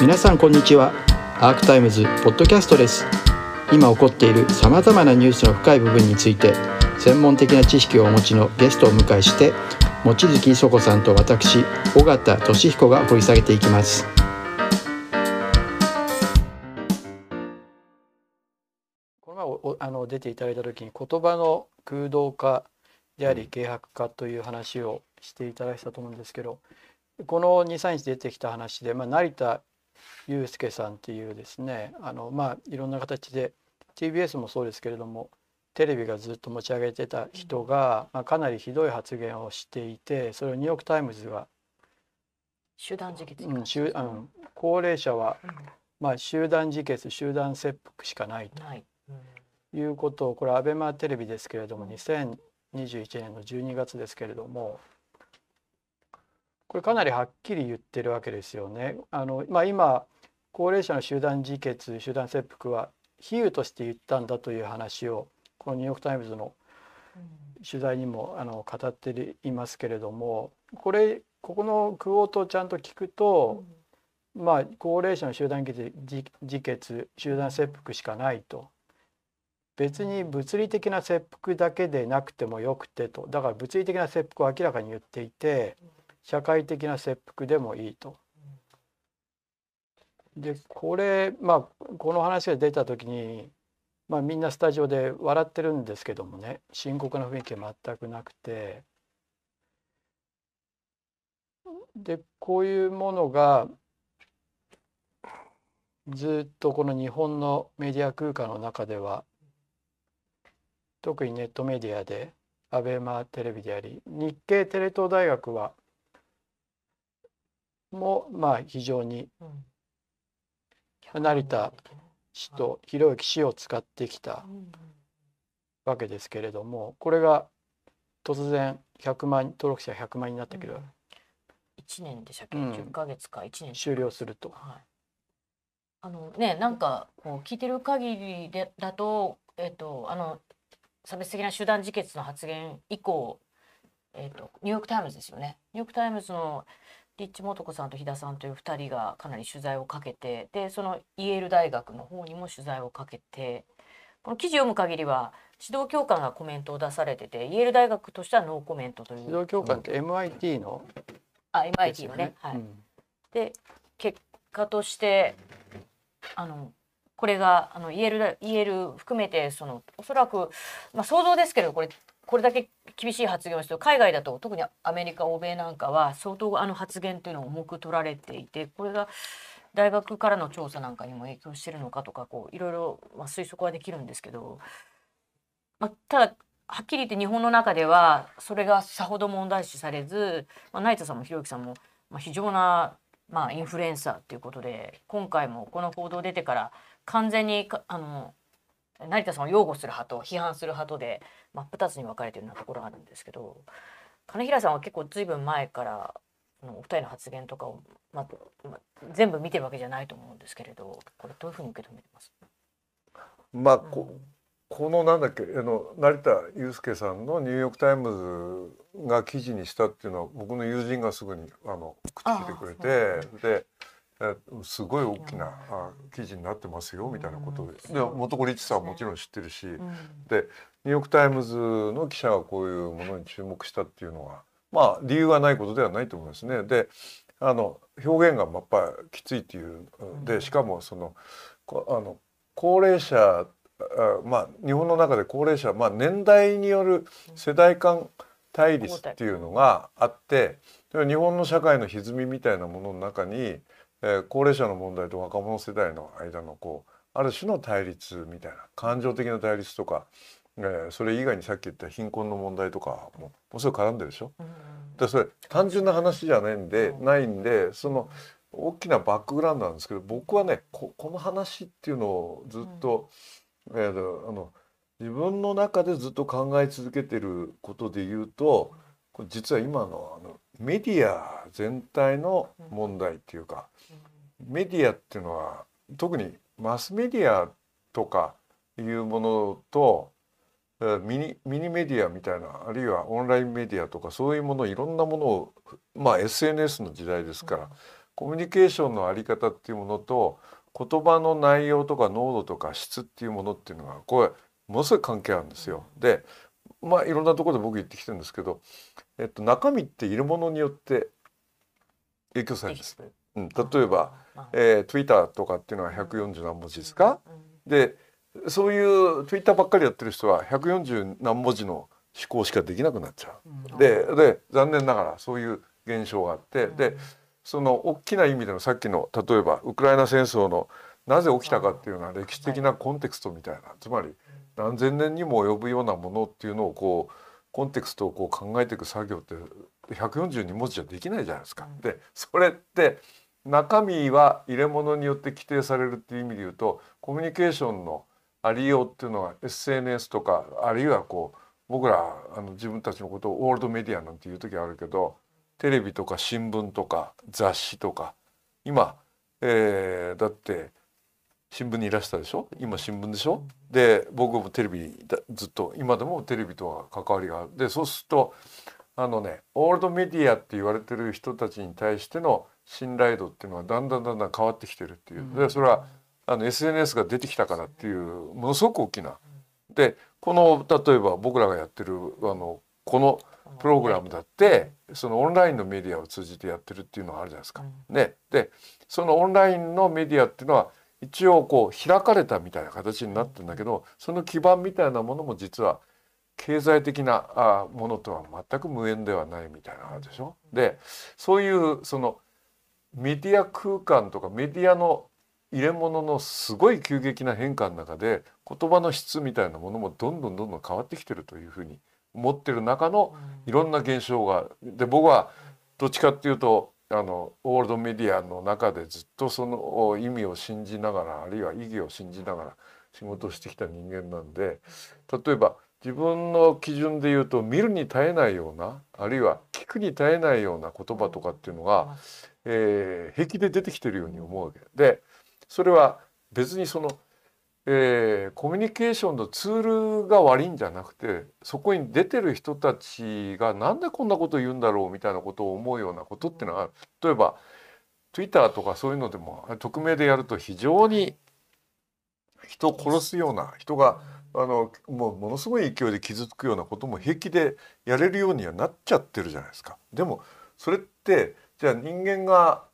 皆さんこんにちは。アークタイムズポッドキャストです。今起こっているさまざまなニュースの深い部分について専門的な知識をお持ちのゲストをお迎えして望月磯子さんと私尾形俊彦が掘り下げていきます。この前おあの出ていただいた時に言葉の空洞化であり軽薄化という話をしていただいたと思うんですけどこの23日出てきた話で、まあ、成田祐介さんっていうですねあの、まあ、いろんな形で TBS もそうですけれどもテレビがずっと持ち上げてた人が、まあ、かなりひどい発言をしていてそれをニューヨーク・タイムズが集団自決、うん集うん、高齢者は、まあ、集団自決集団切腹しかないと。い。うことをこれアベマテレビですけれども2021年の12月ですけれどもこれかなりはっきり言ってるわけですよね。あのまあ、今高齢者の集団自決集団切腹は比喩として言ったんだという話をこのニューヨーク・タイムズの取材にもあの語っていますけれどもこれここのクオートをちゃんと聞くと、まあ高齢者の集団自決集団切腹しかないと。別に物理的な切腹だけでなくてもよくてと。だから物理的な切腹を明らかに言っていて社会的な切腹でもいいと。でこれまあこの話が出た時に、まあ、みんなスタジオで笑ってるんですけどもね深刻な雰囲気は全くなくてでこういうものがずっとこの日本のメディア空間の中では特にネットメディアでアベマテレビであり日系テレ東大学はもまあ非常にうん。成田氏とひろゆき氏を使ってきたうんわけですけれどもこれが突然100万登録者100万になったけど一年でしたっけ、うん。10ヶ月か一年。終了すると。はい。あのねなんかこう聞いてる限りでだとえっ、とあの差別的な集団自決の発言以降えっ、とニューヨークタイムズですよね。ニューヨークタイムズのリッチモトコさんと飛田さんという2人がかなり取材をかけてでそのイェール大学の方にも取材をかけてこの記事を読む限りは指導教官がコメントを出されててイェール大学としてはノーコメントという。指導教官って MIT の？あ MIT よのね。はい。うん。で結果としてあのこれがあの言える言える含めてそのおそらく、まあ、想像ですけどこれこれだけ厳しい発言をして海外だと特にアメリカ欧米なんかは相当あの発言というのを重く取られていてこれが大学からの調査なんかにも影響してるのかとかこういろいろ、まあ、推測はできるんですけど、まあ、ただはっきり言って日本の中ではそれがさほど問題視されず、まあ、成田さんもひろゆきさんも、まあ、非常なまあ、インフルエンサーっていうことで今回もこの報道出てから完全にあの成田さんを擁護する派と批判する派とで真っ二つに分かれているようなところがあるんですけど金平さんは結構ずいぶん前からお二人の発言とかを、まあまあ、全部見てるわけじゃないと思うんですけれどこれどういうふうに受け止めてます？まあここのなんだっけあの成田悠輔さんのニューヨーク・タイムズが記事にしたっていうのは僕の友人がすぐにあの口聞いてくれてでえすごい大きなあ記事になってますよみたいなこと。でで元子リッチさんはもちろん知ってるし。うん。でニューヨーク・タイムズの記者がこういうものに注目したっていうのはまあ理由がないことではないと思いますね。であの表現がやっぱりきついっていうでしかもそのこあの高齢者あまあ日本の中で高齢者まあ年代による世代間対立っていうのがあってで日本の社会の歪みみたいなものの中に、えー高齢者の問題と若者世代の間のこうある種の対立みたいな感情的な対立とか、えーそれ以外にさっき言った貧困の問題とかもものすごい絡んでるでしょ？うんでそれ単純な話じゃないんで、うん。ないんでその大きなバックグラウンドなんですけど僕はねここの話っていうのをずっと、えーとあの自分の中でずっと考え続けてることで言うとこれ実は今のあのメディア全体の問題っていうか、メディアっていうのは特にマスメディアとかいうものとミニミニメディアみたいなあるいはオンラインメディアとかそういうものいろんなものをまあ SNS の時代ですから、コミュニケーションのあり方っていうものと言葉の内容とか濃度とか質っていうものっていうのがこれものすごい関係あるんですよ。でまあいろんなところで僕言ってきてるんですけど、えっと、中身っているものによって影響されるんですね。うん、例えば、えー、Twitter とかっていうのは140何文字ですか、でそういう Twitter ばっかりやってる人は140何文字の思考しかできなくなっちゃう。でで残念ながらそういう現象があってでその大きな意味でのさっきの例えばウクライナ戦争のなぜ起きたかっていうのは歴史的なコンテクストみたいな。つまり何千年にも及ぶようなものっていうのをこうコンテクストをこう考えていく作業って142文字じゃできないじゃないですか。でそれって中身は入れ物によって規定されるっていう意味で言うとコミュニケーションのありようっていうのは SNS とかあるいはこう僕らあの自分たちのことをオールドメディアなんていう時あるけどテレビとか新聞とか雑誌とか今、えー、だって新聞にいらしたでしょ？今新聞でしょ？で僕もテレビずっと今でもテレビとは関わりがある。でそうするとあのねオールドメディアって言われてる人たちに対しての信頼度っていうのはだんだんだんだん変わってきてるっていう。でそれはあの SNS が出てきたからっていうものすごく大きな。でこの例えば僕らがやってるあのこのプログラムだってそのオンラインのメディアを通じてやってるっていうのがあるじゃないですか。ね、でそのオンラインのメディアっていうのは一応こう開かれたみたいな形になってるんだけどその基盤みたいなものも実は経済的なあものとは全く無縁ではないみたいなでしょ？でそういうそのメディア空間とかメディアの入れ物のすごい急激な変化の中で言葉の質みたいなものもどんどんどんどん変わってきてるというふうに思ってる中のいろんな現象がで僕はどっちかっていうとあのオールドメディアの中でずっとその意味を信じながらあるいは意義を信じながら仕事をしてきた人間なんで例えば自分の基準で言うと見るに耐えないようなあるいは聞くに耐えないような言葉とかっていうのが、えー、平気で出てきてるように思うわけ。でそれは別にそのえー、コミュニケーションのツールが悪いんじゃなくてそこに出てる人たちがなんでこんなこと言うんだろうみたいなことを思うようなことっていうのは例えば Twitter とかそういうのでも匿名でやると非常に人を殺すような人があのもうものすごい勢いで傷つくようなことも平気でやれるようにはなっちゃってるじゃないですか。でもそれってじゃあ人間が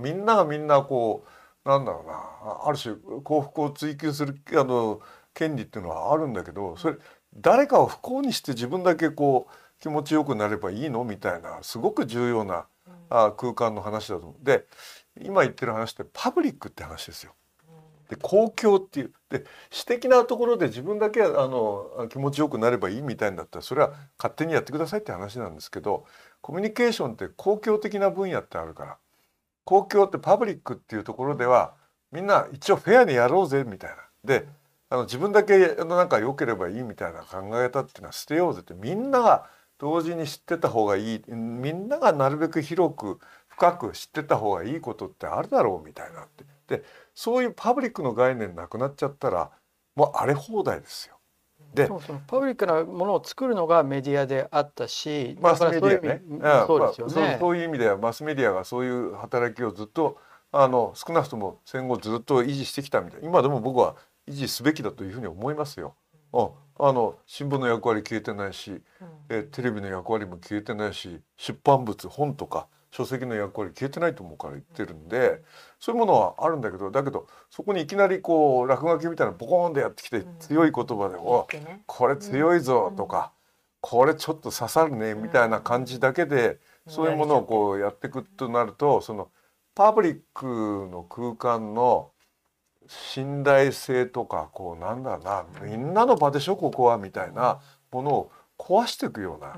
みんながみんなこうなんだろうな。ある種幸福を追求するあの権利っていうのはあるんだけどそれ誰かを不幸にして自分だけこう気持ちよくなればいいの？みたいなすごく重要な、あ空間の話だと思う。で今言ってる話ってパブリックって話ですよ。で公共っていうで私的なところで自分だけあの気持ちよくなればいいみたいんだったらそれは勝手にやってくださいって話なんですけどコミュニケーションって公共的な分野ってあるから公共ってパブリックっていうところではみんな一応フェアにやろうぜみたいな。であの自分だけのなんか良ければいいみたいな考え方っていうのは捨てようぜってみんなが同時に知ってた方がいいみんながなるべく広く深く知ってた方がいいことってあるだろうみたいなってでそういうパブリックの概念なくなっちゃったらもう荒れ放題ですよ。でそうそのパブリックなものを作るのがメディアであったしマスメディアね。そうですよね、まあ、そういう意味ではマスメディアがそういう働きをずっとあの少なくとも戦後ずっと維持してきたみたい。今でも僕は維持すべきだというふうに思いますよ。うん、あの新聞の役割消えてないし、うん、えテレビの役割も消えてないし出版物本とか書籍の役割消えてないと思うから言ってるんでそういうものはあるんだけどだけどそこにいきなりこう落書きみたいなボコーンでやってきて強い言葉で「おこれ強いぞ」とか「これちょっと刺さるね」みたいな感じだけでそういうものをこうやっていくとなるとそのパブリックの空間の信頼性とかこうなんだろうなみんなの場でしょここはみたいなものを壊していくような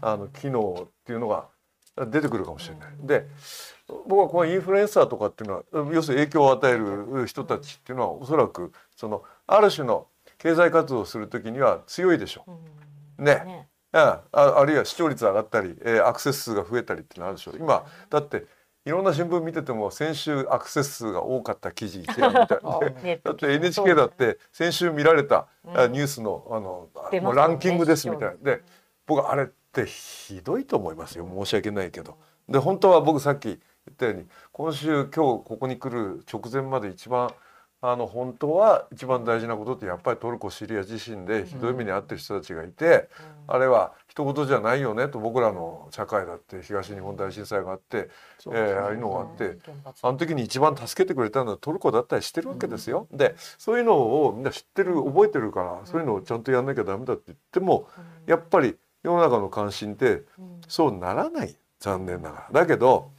あの機能っていうのが出てくるかもしれない。で僕はこのインフルエンサーとかっていうのは要するに影響を与える人たちっていうのはおそらくそのある種の経済活動をする時には強いでしょう。ね。ねああるいは視聴率上がったり、えー、アクセス数が増えたりっていうのあるでしょう。今だっていろんな新聞見てても先週アクセス数が多かった記事一覧みたいで だって NHK だって先週見られたニュースのあの、もうランキングですみたいなで僕あれってひどいと思いますよ。申し訳ないけど。で本当は僕さっき言っったように今週今日ここに来る直前まで一番あの本当は一番大事なことってやっぱりトルコシリア自身でひどい目に遭ってる人たちがいて、あれは一言じゃないよねと僕らの社会だって東日本大震災があって、そうですね。えーああいうのがあって原発。あの時に一番助けてくれたのはトルコだったりしてるわけですよ。でそういうのをみんな知ってる覚えてるからそういうのをちゃんとやんなきゃダメだって言ってもやっぱり世の中の関心ってそうならない。残念ながら。だけど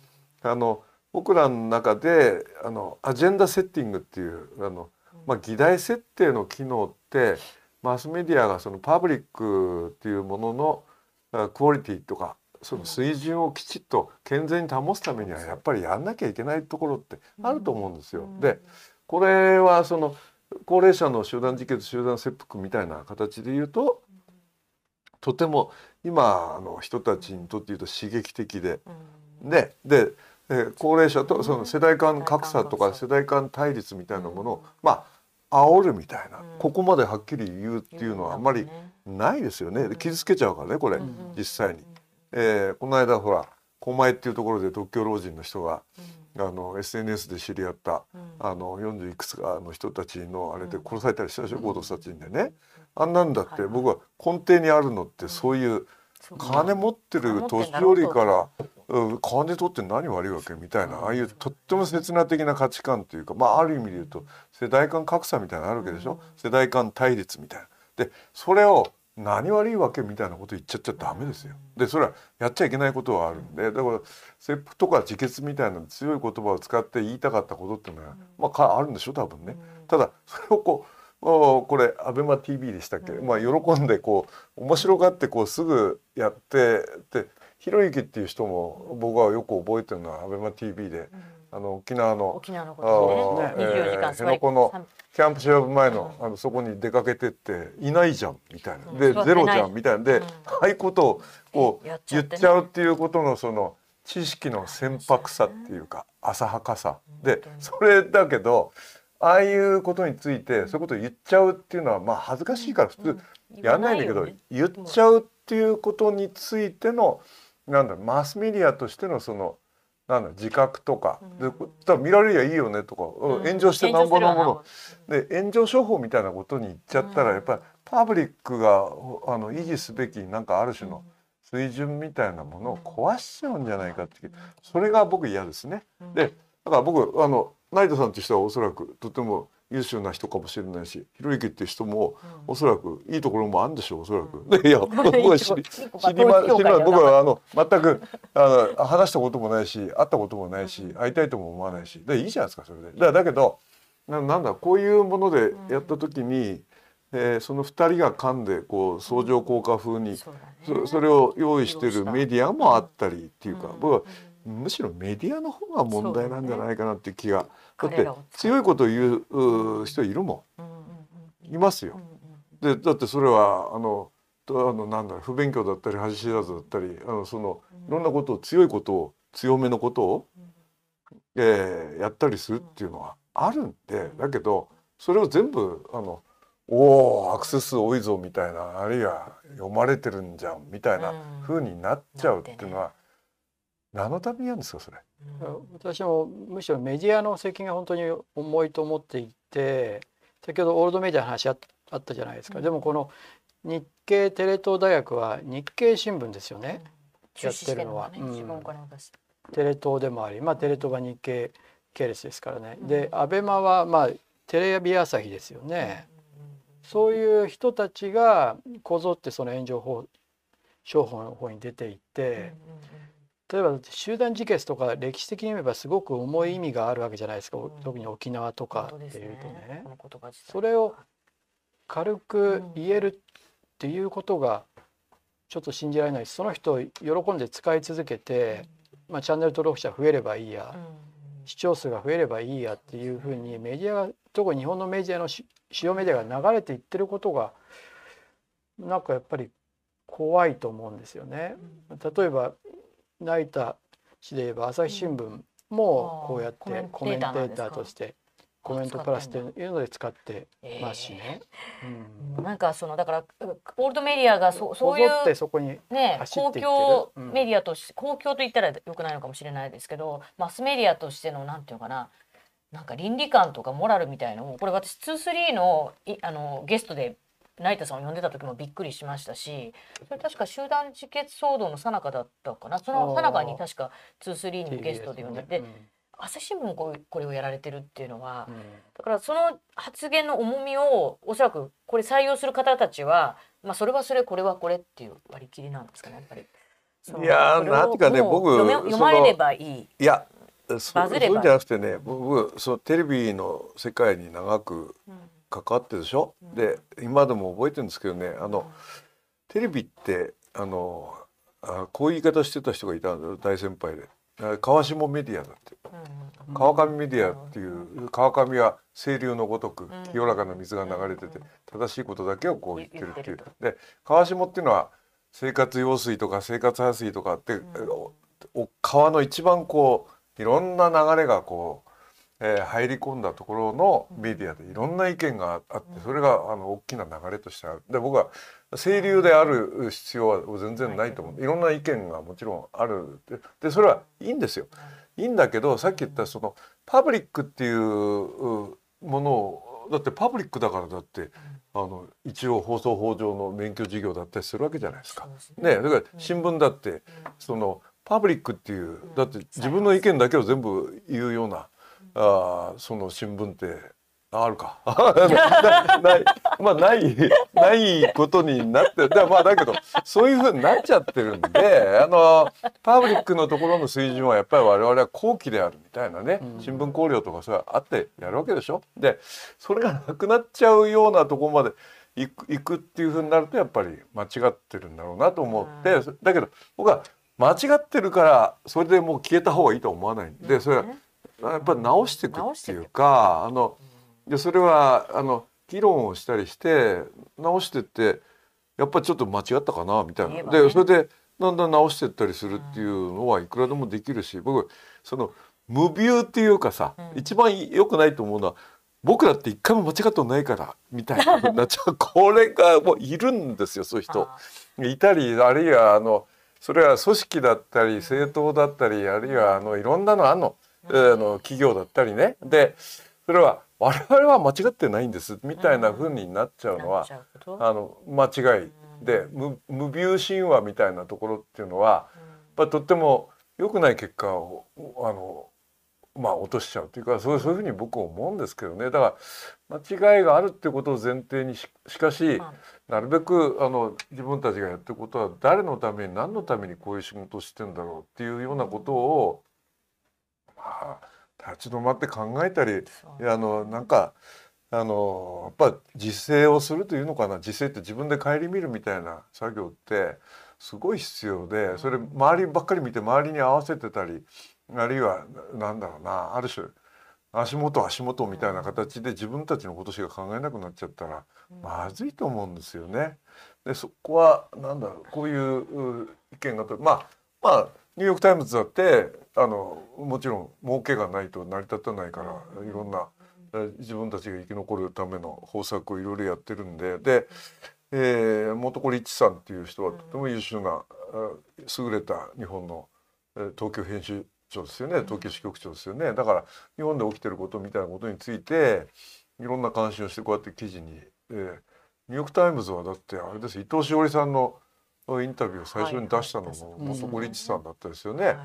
あの僕らの中であのアジェンダセッティングっていうあの、まあ、議題設定の機能ってマスメディアがそのパブリックっていうもののあクオリティとかその水準をきちっと健全に保つためにはやっぱりやんなきゃいけないところってあると思うんですよ。でこれはその高齢者の集団自決集団切腹みたいな形で言うととても今の人たちにとって言うと刺激的で。でで、えー高齢者とその世代間格差とか世代間対立みたいなものをまあ煽るみたいな。ここまではっきり言うっていうのはあんまりないですよね。で傷つけちゃうからねこれ実際に。えーこの間ほら狛江っていうところで独居老人の人があの SNS で知り合ったあの40いくつかの人たちのあれで殺されたりしたでしょ強盗殺人でねあんなんだって僕は根底にあるのってそういう金持ってる年寄りからうん金取って何悪いわけみたいなああいうとっても刹那的な価値観というかまあある意味で言うと世代間格差みたいなのあるわけでしょ？世代間対立みたいな。でそれを何悪いわけみたいなこと言っちゃっちゃダメですよ。でそれはやっちゃいけないことはあるんでだから切腹とか自決みたいな強い言葉を使って言いたかったことっていうのは、まあかあるんでしょ？多分ね。ただそれをこうおこれアベマ t v でしたっけ、まあ喜んでこう面白がってこうすぐやってでひろゆきっていう人も僕はよく覚えてるのはアベマ t v で、あの沖縄の沖縄のこあとねー24時間えー辺野古のキャンプシェア前のあのそこに出かけてっていないじゃんみたいな、でゼロじゃんみたいな。で、ああいうことをこう言っちゃうっていうことのその知識の船舶さっていうか浅はかさ。でそれだけどああいうことについてそういうことを言っちゃうっていうのはまあ恥ずかしいから普通やんないんだけど言っちゃうっていうことについてのなんだマスメディアとしてのそのなんだ自覚とか、で見られりゃいいよねとか、うん炎上してなんぼのもの。で炎上商法みたいなことに言っちゃったら、やっぱりパブリックがあの維持すべきなんかある種の水準みたいなものを壊しちゃうんじゃないかってそれが僕嫌ですね。でだから僕あの成田さんって人はおそらくとても優秀な人かもしれないしひろゆきって人もおそらくいいところもあるんでしょうおそらく。で いや 僕は知り知りま知りま僕はあの全くあの話したこともないし会ったこともないし会いたいとも思わないし。でいいじゃないですかそれで。だだけどななんだこういうものでやった時に、えーその2人が噛んでこう相乗効果風にそそれを用意してるメディアもあったりっていうか、僕はむしろメディアの方が問題なんじゃないかなっていう気が、だって強いことを言うう人いるもうんいますよ。でだってそれはあのとあのなんだろう不勉強だったり恥知らずだったりあのそのいろんなことを強いことを強めのことを、えーやったりするっていうのはあるんでだけどそれを全部あのおおアクセス数多いぞみたいなあるいは読まれてるんじゃんみたいな風になっちゃうっていうのは、何のためにやるんですかそれ？私もむしろメディアの責任が本当に重いと思っていて先ほどオールドメディアの話ああったじゃないですか、でもこの日経テレ東大学は日経新聞ですよね、中止してるのは。ねやってるのは一番お金を出してテレ東でもありまあテレ東が日経系列ですからね、でアベマはまあテレビ朝日ですよね、そういう人たちがこぞってその炎上法商法の方に出ていって、例えば集団自決とか歴史的に言えばすごく重い意味があるわけじゃないですか、特に沖縄とかっていうとね。この言葉自体。それを軽く言えるっていうことがちょっと信じられないしその人を喜んで使い続けて、まあ、チャンネル登録者増えればいいや、視聴数が増えればいいやっていうふうにメディアが特に日本のメディアのし主要メディアが流れていってることがなんかやっぱり怖いと思うんですよね。例えば成田市で言えば朝日新聞もこうやってうんコメンテーターとしてコメントプラスっていうので使ってますしね。うん、なんかそのだからオールドメディアがそそういうってそこにね公共メディアとして、公共と言ったらよくないのかもしれないですけどマスメディアとしてのなんていうのかななんか倫理観とかモラルみたいのをこれ私23のいあのゲストで成田さんを呼んでた時もびっくりしましたしそれ確か集団自決騒動の最中だったかな。その最中に確か23にもゲストで呼んでて、朝日新聞もここれをやられてるっていうのは、うん、だからその発言の重みをおそらくこれ採用する方たちは、まあ、それはそれこれはこれっていう割り切りなんですかねやっぱり。いやなんていうかね僕読まれればいい。いやそうそうじゃなくてね僕そのテレビの世界に長く関わってるでしょ、うん、で今でも覚えてるんですけどねあの、うん、テレビってあのあこういう言い方してた人がいたんだよ大先輩で。川下メディアだって、うん、川上メディアっていう川上は清流のごとく清らかな水が流れてて正しいことだけをこう言ってるっていう。で川下っていうのは生活用水とか生活排水とかって、川の一番こういろんな流れがこう、えー、入り込んだところのメディアでいろんな意見があってそれがあの大きな流れとしてある。で僕は清流である必要は全然ないと思う。いろんな意見がもちろんあるでそれはいいんですよ。いいんだけどさっき言ったそのパブリックっていうものをだってパブリックだからだってあの一応放送法上の免許事業だったりするわけじゃないですか。ね。だから新聞だってそのパブリックっていうだって自分の意見だけを全部言うようなあその新聞ってあるか。ないまあないないことになってだまあだけどそういうふうになっちゃってるんであのパブリックのところの水準はやっぱり我々は後期であるみたいなね新聞考慮とかそれはあってやるわけでしょ。でそれがなくなっちゃうようなところまで行く行くっていうふうになるとやっぱり間違ってるんだろうなと思ってだけど僕は間違ってるからそれでもう消えた方がいいとは思わないんでそれはやっぱり直していくっていうかあのでそれはあの議論をしたりして直してってやっぱりちょっと間違ったかなみたいな、ね、でそれでだんだん直してったりするっていうのはいくらでもできるし僕その無ビューっていうかさ、うん、一番良くないと思うのは僕だって一回も間違ったことないからみたいな。なっちゃうこれがもういるんですよそういう人。いたりあるいはあのそれは組織だったり政党だったりあるいはあのいろんなのあんの,、あの企業だったりね。でそれは我々は間違ってないんですみたいな風になっちゃうのは、あの間違いで無無ビュー神話みたいなところっていうのは、やっぱとっても良くない結果をあのまあ落としちゃうというかそうそういうふうに僕は思うんですけどね。だから間違いがあるっていうことを前提にしかしなるべくあの自分たちがやってることは誰のために何のためにこういう仕事をしてんだろうっていうようなことを、まあ、立ち止まって考えたりあのなんかあのやっぱ実践をするというのかな？実践って自分で顧みるみたいな作業ってすごい必要でそれ周りばっかり見て周りに合わせてたりあるいはなんだろうなある種足元足元みたいな形で自分たちのことしか考えなくなっちゃったらまずいと思うんですよね。でそこはなんだろうこういう意見がとまあまあニューヨーク・タイムズだってあのもちろん儲けがないと成り立たないからいろんな自分たちが生き残るための方策をいろいろやってるんでで、えー、元子リッチさんっていう人はとても優秀な優れた日本の東京編集長ですよね東京支局長ですよね。だから日本で起きてることみたいなことについていろんな関心をしてこうやって記事に、えー、ニューヨーク・タイムズはだってあれです伊藤詩織さんのインタビューを最初に出したのも元子リッチさんだったですよね。はい、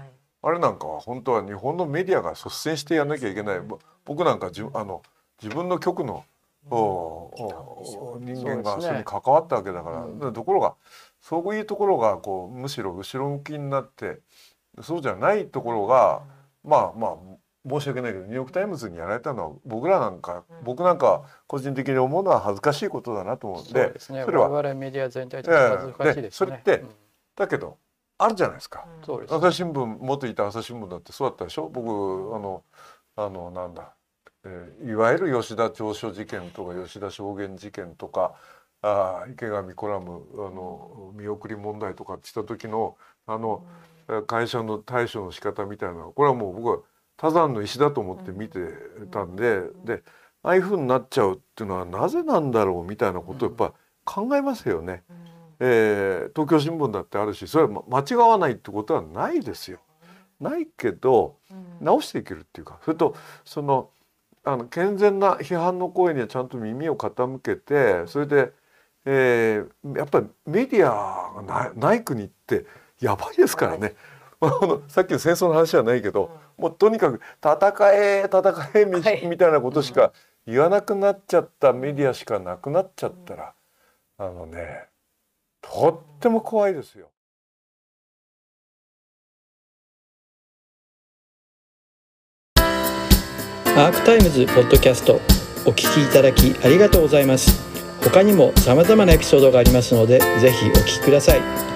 あれなんかは本当は日本のメディアが率先してやんなきゃいけない、僕なんかじあの自分の局の、うん、人間がそれに関わったわけだから、ね、ところがそういうところがこうむしろ後ろ向きになってそうじゃないところが、まあまあ申し訳ないけどニューヨーク・タイムズにやられたのは僕らなんか、僕なんか個人的に思うのは恥ずかしいことだなと思うんでそれは。我々メディア全体恥ずかしいです、ね、それって、だけどあるじゃないですか、朝日新聞元いた朝日新聞だってそうだったでしょ？僕あのあのなんだ、えー、いわゆる吉田調書事件とか吉田証言事件とかあ池上コラムあの見送り問題とかってした時のあの、会社の対処の仕方みたいなこれはもう僕は多山の石だと思って見てたんで、でああいう風になっちゃうっていうのはなぜなんだろうみたいなことをやっぱ考えますよね。えー東京新聞だってあるしそれはま間違わないってことはないですよ。ないけど直していけるっていうかそれとそのあの健全な批判の声にはちゃんと耳を傾けてそれで、えーやっぱりメディアがないない国ってやばいですからね。あのさっきの戦争の話じゃないけど、もうとにかく戦え戦えみ,、はい。みたいなことしか言わなくなっちゃったメディアしかなくなっちゃったら、あのねとっても怖いですよ。アークタイムズポッドキャストお聞きいただきありがとうございます。他にも様々なエピソードがありますのでぜひお聞きください